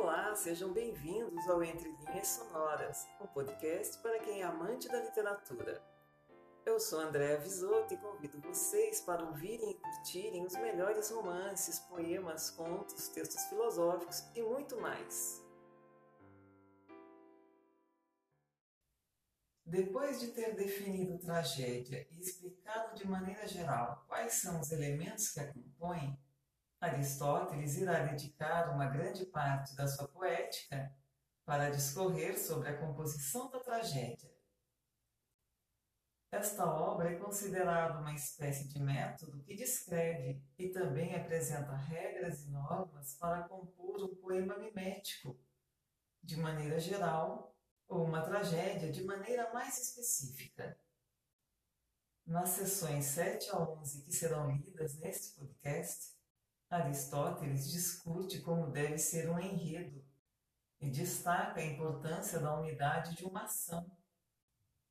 Olá, sejam bem-vindos ao Entre Linhas Sonoras, um podcast para quem é amante da literatura. Eu sou Andréa Visoto e convido vocês para ouvirem e curtirem os melhores romances, poemas, contos, textos filosóficos e muito mais. Depois de ter definido tragédia e explicado de maneira geral quais são os elementos que a compõem, Aristóteles irá dedicar uma grande parte da sua poética para discorrer sobre a composição da tragédia. Esta obra é considerada uma espécie de método que descreve e também apresenta regras e normas para compor um poema mimético, de maneira geral, ou uma tragédia de maneira mais específica. Nas sessões 7 a 11 que serão lidas neste podcast, Aristóteles discute como deve ser um enredo e destaca a importância da unidade de uma ação,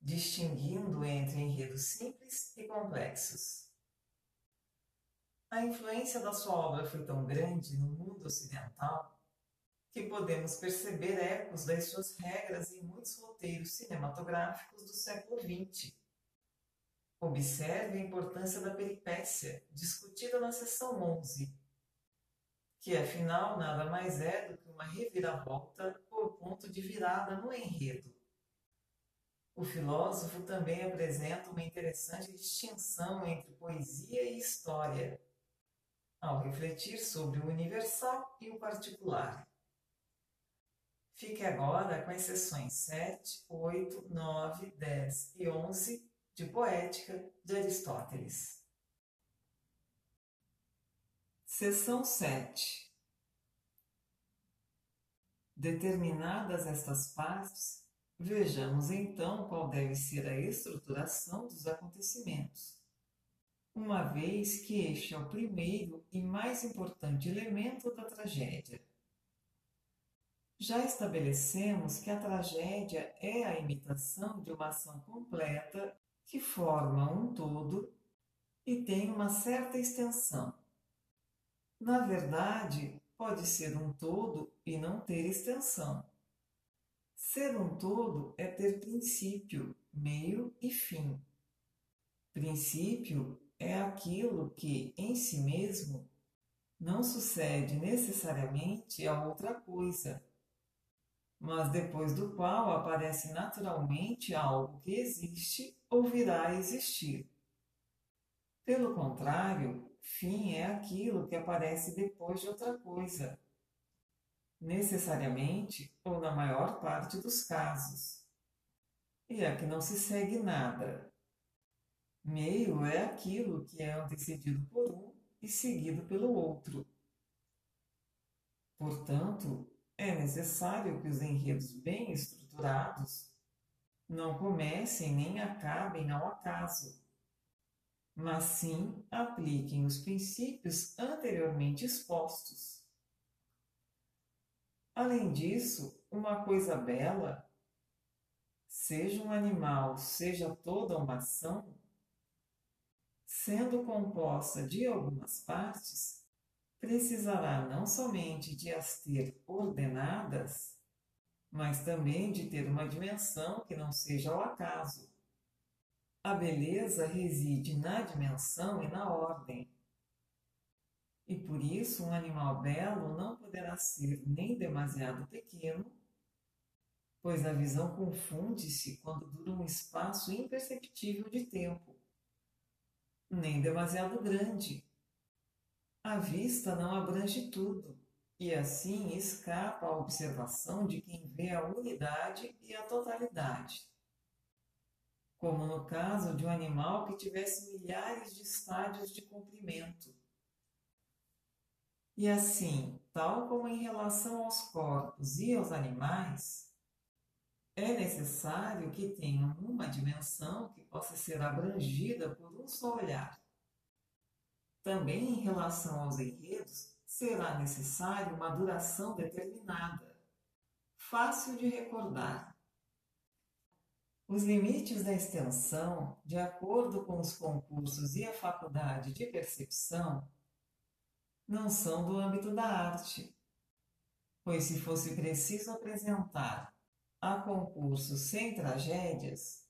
distinguindo entre enredos simples e complexos. A influência da sua obra foi tão grande no mundo ocidental que podemos perceber ecos das suas regras em muitos roteiros cinematográficos do século XX. Observe a importância da peripécia, discutida na seção 11, que afinal nada mais é do que uma reviravolta ou ponto de virada no enredo. O filósofo também apresenta uma interessante distinção entre poesia e história, ao refletir sobre o universal e o particular. Fique agora com as sessões 7, 8, 9, 10 e 11 de Poética de Aristóteles. Seção 7 Determinadas estas partes, vejamos então qual deve ser a estruturação dos acontecimentos, uma vez que este é o primeiro e mais importante elemento da tragédia. Já estabelecemos que a tragédia é a imitação de uma ação completa que forma um todo e tem uma certa extensão. Na verdade, pode ser um todo e não ter extensão. Ser um todo é ter princípio, meio e fim. Princípio é aquilo que, em si mesmo, não sucede necessariamente a outra coisa, mas depois do qual aparece naturalmente algo que existe ou virá a existir. Pelo contrário, Fim é aquilo que aparece depois de outra coisa, necessariamente ou na maior parte dos casos. E é que não se segue nada. Meio é aquilo que é antecedido por um e seguido pelo outro. Portanto, é necessário que os enredos bem estruturados não comecem nem acabem ao acaso mas sim apliquem os princípios anteriormente expostos. Além disso, uma coisa bela, seja um animal, seja toda uma ação, sendo composta de algumas partes, precisará não somente de as ter ordenadas, mas também de ter uma dimensão que não seja ao acaso a beleza reside na dimensão e na ordem. E por isso um animal belo não poderá ser nem demasiado pequeno, pois a visão confunde-se quando dura um espaço imperceptível de tempo, nem demasiado grande. A vista não abrange tudo, e assim escapa à observação de quem vê a unidade e a totalidade como no caso de um animal que tivesse milhares de estádios de comprimento. E assim, tal como em relação aos corpos e aos animais, é necessário que tenham uma dimensão que possa ser abrangida por um só olhar. Também em relação aos enredos, será necessário uma duração determinada, fácil de recordar os limites da extensão, de acordo com os concursos e a faculdade de percepção, não são do âmbito da arte. pois se fosse preciso apresentar a concurso sem tragédias,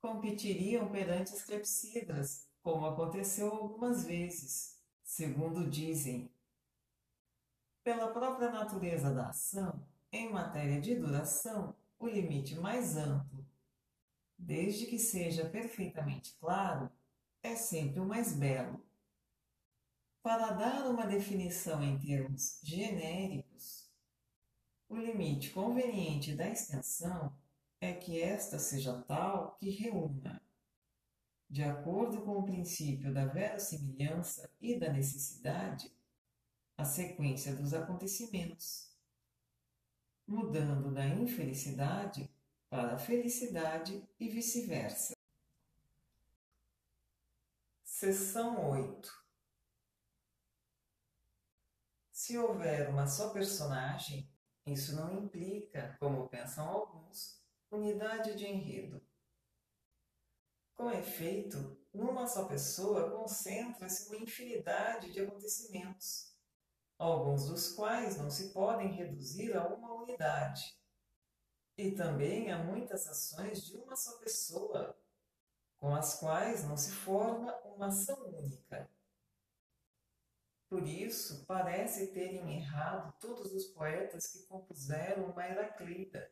competiriam perante as clepsidras, como aconteceu algumas vezes, segundo dizem. Pela própria natureza da ação, em matéria de duração, o limite mais amplo, desde que seja perfeitamente claro, é sempre o mais belo. Para dar uma definição em termos genéricos, o limite conveniente da extensão é que esta seja tal que reúna, de acordo com o princípio da verossimilhança e da necessidade, a sequência dos acontecimentos, mudando da infelicidade para a felicidade e vice-versa. Seção 8 Se houver uma só personagem, isso não implica, como pensam alguns, unidade de enredo. Com efeito, numa só pessoa concentra-se uma infinidade de acontecimentos, alguns dos quais não se podem reduzir a uma unidade. E também há muitas ações de uma só pessoa, com as quais não se forma uma ação única. Por isso, parece terem errado todos os poetas que compuseram uma Heraclida,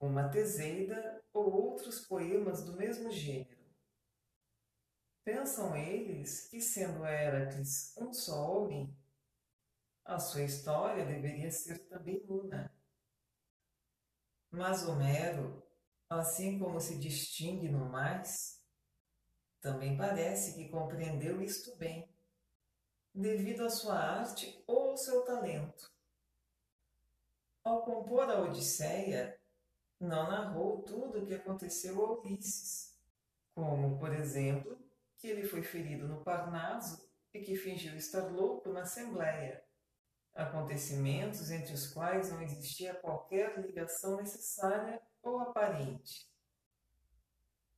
uma Teseida ou outros poemas do mesmo gênero. Pensam eles que, sendo Heracles um só homem, a sua história deveria ser também una. Mas Homero, assim como se distingue no mais, também parece que compreendeu isto bem devido à sua arte ou ao seu talento. Ao compor a Odisseia, não narrou tudo o que aconteceu a Ulisses, como, por exemplo, que ele foi ferido no Parnaso e que fingiu estar louco na Assembleia, acontecimentos entre os quais não existia qualquer ligação necessária ou aparente.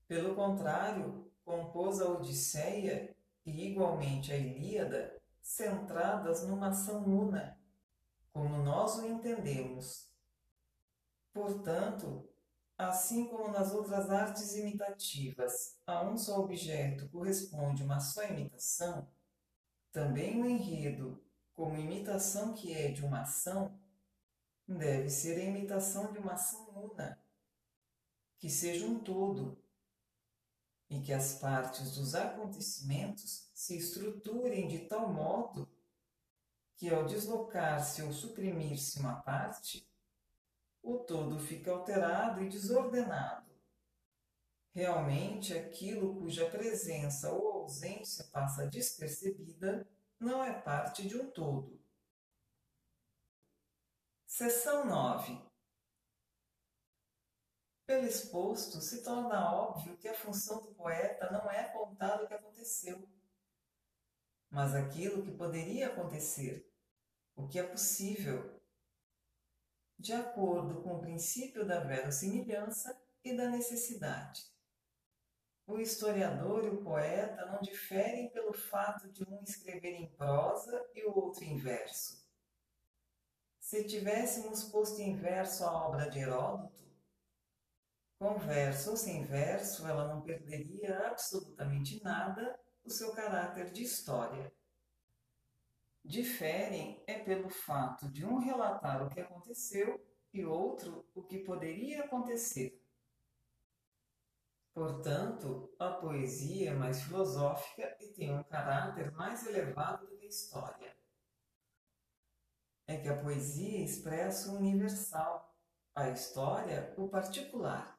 Pelo contrário, compôs a Odisseia e igualmente a Ilíada centradas numa ação una, como nós o entendemos. Portanto, assim como nas outras artes imitativas a um só objeto corresponde uma só imitação, também o enredo, como imitação que é de uma ação, deve ser a imitação de uma ação una, que seja um todo, e que as partes dos acontecimentos se estruturem de tal modo que, ao deslocar-se ou suprimir-se uma parte, o todo fica alterado e desordenado. Realmente, aquilo cuja presença ou ausência passa despercebida não é parte de um todo. Seção 9 pelo exposto, se torna óbvio que a função do poeta não é contar o que aconteceu, mas aquilo que poderia acontecer, o que é possível, de acordo com o princípio da verossimilhança e da necessidade. O historiador e o poeta não diferem pelo fato de um escrever em prosa e o outro em verso. Se tivéssemos posto em verso a obra de Heródoto, com verso ou sem verso, ela não perderia absolutamente nada o seu caráter de história. Diferem é pelo fato de um relatar o que aconteceu e outro o que poderia acontecer. Portanto, a poesia é mais filosófica e tem um caráter mais elevado do que a história. É que a poesia expressa o universal, a história o particular.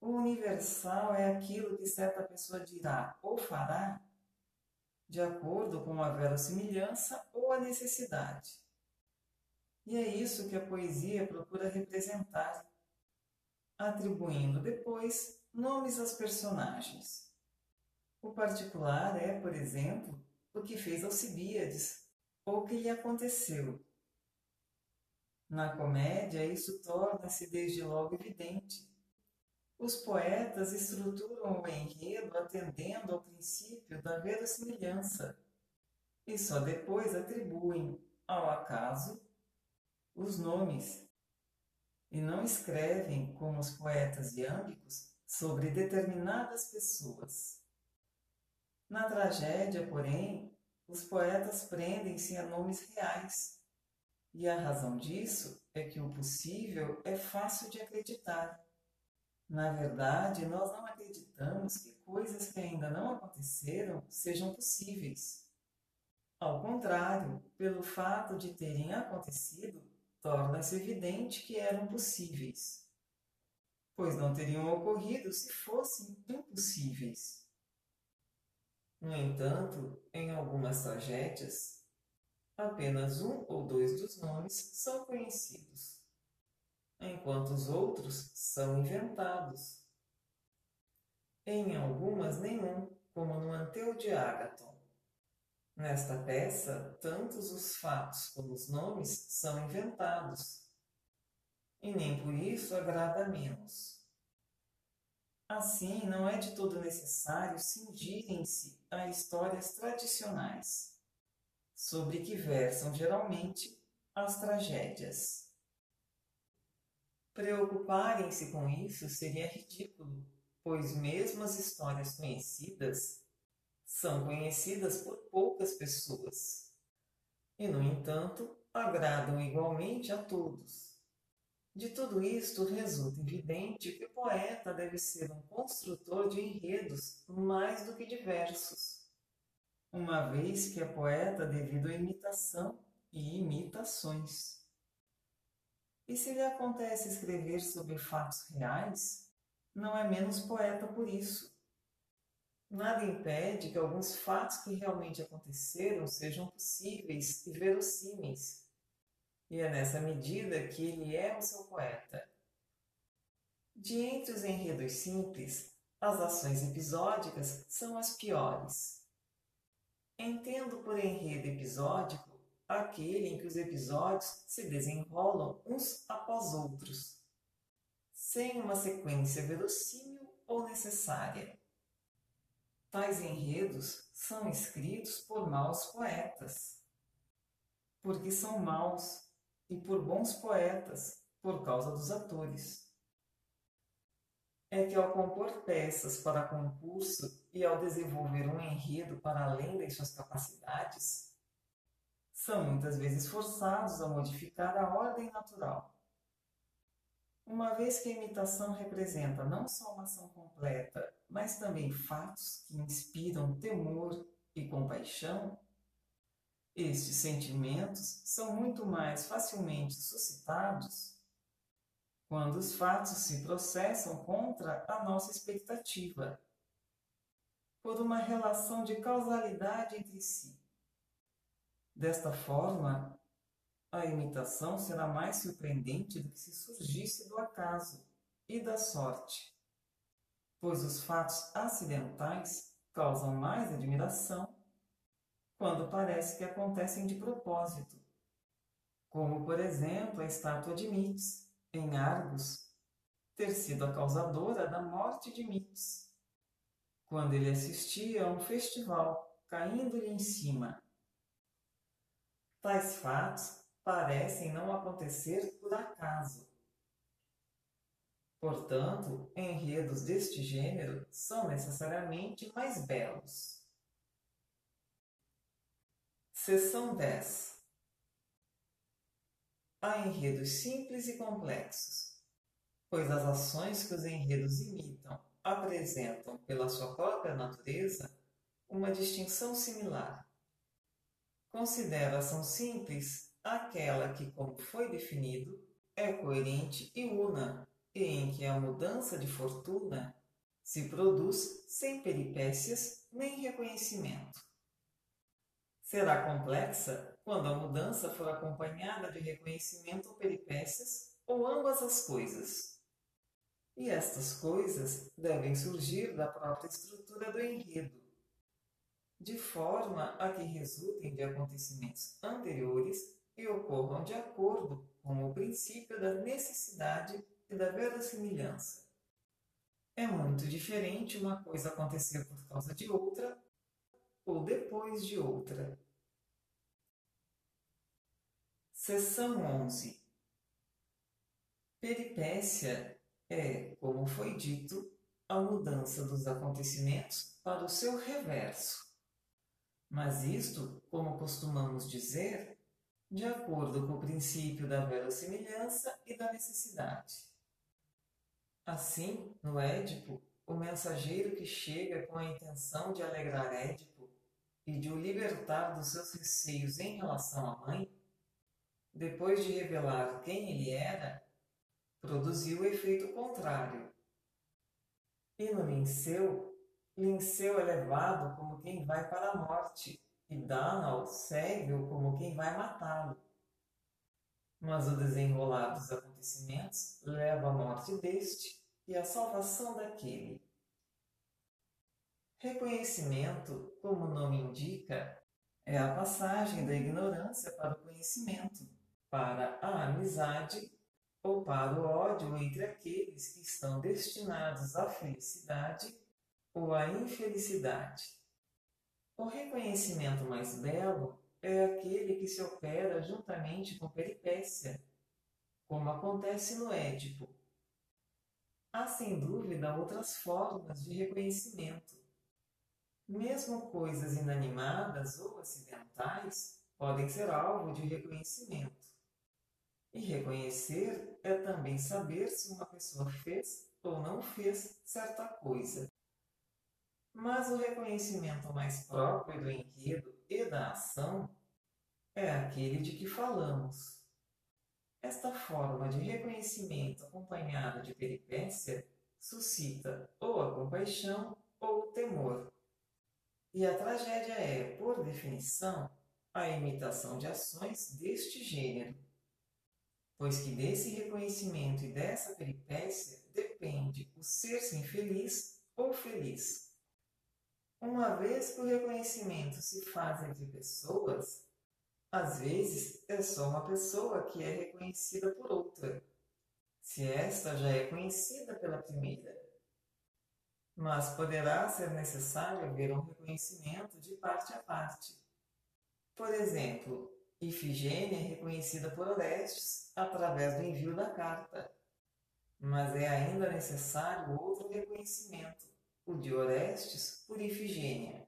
O universal é aquilo que certa pessoa dirá ou fará de acordo com a verossimilhança ou a necessidade. E é isso que a poesia procura representar, atribuindo depois nomes aos personagens. O particular é, por exemplo, o que fez Alcibíades ou o que lhe aconteceu. Na comédia, isso torna-se desde logo evidente os poetas estruturam o enredo atendendo ao princípio da verossimilhança e só depois atribuem, ao acaso os nomes e não escrevem, como os poetas iâmbicos, sobre determinadas pessoas. Na tragédia, porém, os poetas prendem-se a nomes reais, e a razão disso é que o possível é fácil de acreditar. Na verdade, nós não acreditamos que coisas que ainda não aconteceram sejam possíveis. Ao contrário, pelo fato de terem acontecido, torna-se evidente que eram possíveis, pois não teriam ocorrido se fossem impossíveis. No entanto, em algumas tragédias, apenas um ou dois dos nomes são conhecidos, enquanto os outros são inventados. Em algumas, nenhum, como no Anteu de Ágaton. Nesta peça, tantos os fatos como os nomes são inventados, e nem por isso agrada menos. Assim, não é de todo necessário cingirem-se a histórias tradicionais, sobre que versam geralmente as tragédias. Preocuparem-se com isso seria ridículo, pois mesmo as histórias conhecidas são conhecidas por poucas pessoas e, no entanto, agradam igualmente a todos. De tudo isto resulta evidente que o poeta deve ser um construtor de enredos mais do que de versos, uma vez que é poeta devido à imitação e imitações. E se lhe acontece escrever sobre fatos reais, não é menos poeta por isso Nada impede que alguns fatos que realmente aconteceram sejam possíveis e verossímeis. E é nessa medida que ele é o seu poeta. De entre os enredos simples, as ações episódicas são as piores. Entendo por enredo episódico aquele em que os episódios se desenrolam uns após outros, sem uma sequência verossímil ou necessária. Tais enredos são escritos por maus poetas, porque são maus, e por bons poetas, por causa dos atores. É que ao compor peças para concurso e ao desenvolver um enredo para além das suas capacidades, são muitas vezes forçados a modificar a ordem natural uma vez que a imitação representa não só uma ação completa, mas também fatos que inspiram temor e compaixão, estes sentimentos são muito mais facilmente suscitados quando os fatos se processam contra a nossa expectativa, por uma relação de causalidade entre si. Desta forma, a imitação será mais surpreendente do que se surgisse do acaso e da sorte, pois os fatos acidentais causam mais admiração quando parece que acontecem de propósito, como por exemplo a estátua de Mites, em Argos, ter sido a causadora da morte de Mites, quando ele assistia a um festival caindo-lhe em cima. Tais fatos parecem não acontecer por acaso. Portanto, enredos deste gênero são necessariamente mais belos. Seção 10 Há enredos simples e complexos, pois as ações que os enredos imitam apresentam, pela sua própria natureza, uma distinção similar. Considero a ação simples aquela que, como foi definido, é coerente e una, e em que a mudança de fortuna se produz sem peripécias nem reconhecimento. Será complexa quando a mudança for acompanhada de reconhecimento ou peripécias, ou ambas as coisas. E estas coisas devem surgir da própria estrutura do enredo, de forma a que resultem de acontecimentos anteriores e ocorram de acordo com o princípio da necessidade e da verossimilhança. É muito diferente uma coisa acontecer por causa de outra ou depois de outra. Seção 11 Peripécia é, como foi dito, a mudança dos acontecimentos para o seu reverso. Mas isto, como costumamos dizer, de acordo com o princípio da verossimilhança e da necessidade. Assim, no Édipo, o mensageiro que chega com a intenção de alegrar Édipo e de o libertar dos seus receios em relação à mãe, depois de revelar quem ele era, produziu o efeito contrário. E no Linceu, Linceu é levado como quem vai para a morte, e Danal segue-o como quem vai matá-lo. Mas o desenrolar dos acontecimentos leva à morte deste e à salvação daquele. Reconhecimento, como o nome indica, é a passagem da ignorância para o conhecimento, para a amizade ou para o ódio entre aqueles que estão destinados à felicidade ou à infelicidade. O reconhecimento mais belo é aquele que se opera juntamente com peripécia, como acontece no Édipo. Há sem dúvida outras formas de reconhecimento. Mesmo coisas inanimadas ou acidentais podem ser alvo de reconhecimento. E reconhecer é também saber se uma pessoa fez ou não fez certa coisa. Mas o reconhecimento mais próprio do enredo e da ação é aquele de que falamos. Esta forma de reconhecimento acompanhada de peripécia suscita ou a compaixão ou o temor. E a tragédia é, por definição, a imitação de ações deste gênero pois que desse reconhecimento e dessa peripécia depende o ser-se infeliz ou feliz. Uma vez que o reconhecimento se faz entre pessoas, às vezes é só uma pessoa que é reconhecida por outra, se esta já é conhecida pela primeira. Mas poderá ser necessário haver um reconhecimento de parte a parte. Por exemplo, Ifigênia é reconhecida por Orestes através do envio da carta, mas é ainda necessário outro reconhecimento, o de Orestes por Ifigênia.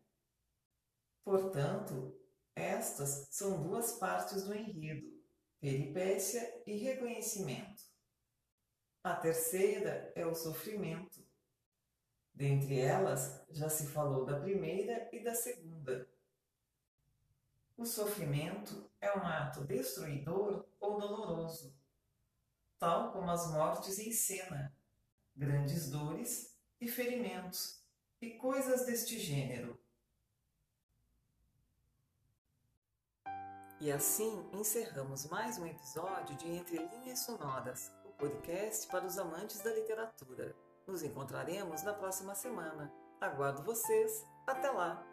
Portanto, estas são duas partes do enredo, peripécia e reconhecimento. A terceira é o sofrimento. Dentre elas, já se falou da primeira e da segunda. O sofrimento é um ato destruidor ou doloroso, tal como as mortes em cena, grandes dores e ferimentos e coisas deste gênero. E assim encerramos mais um episódio de Entre Linhas Sonoras, o podcast para os amantes da literatura. Nos encontraremos na próxima semana. Aguardo vocês. Até lá!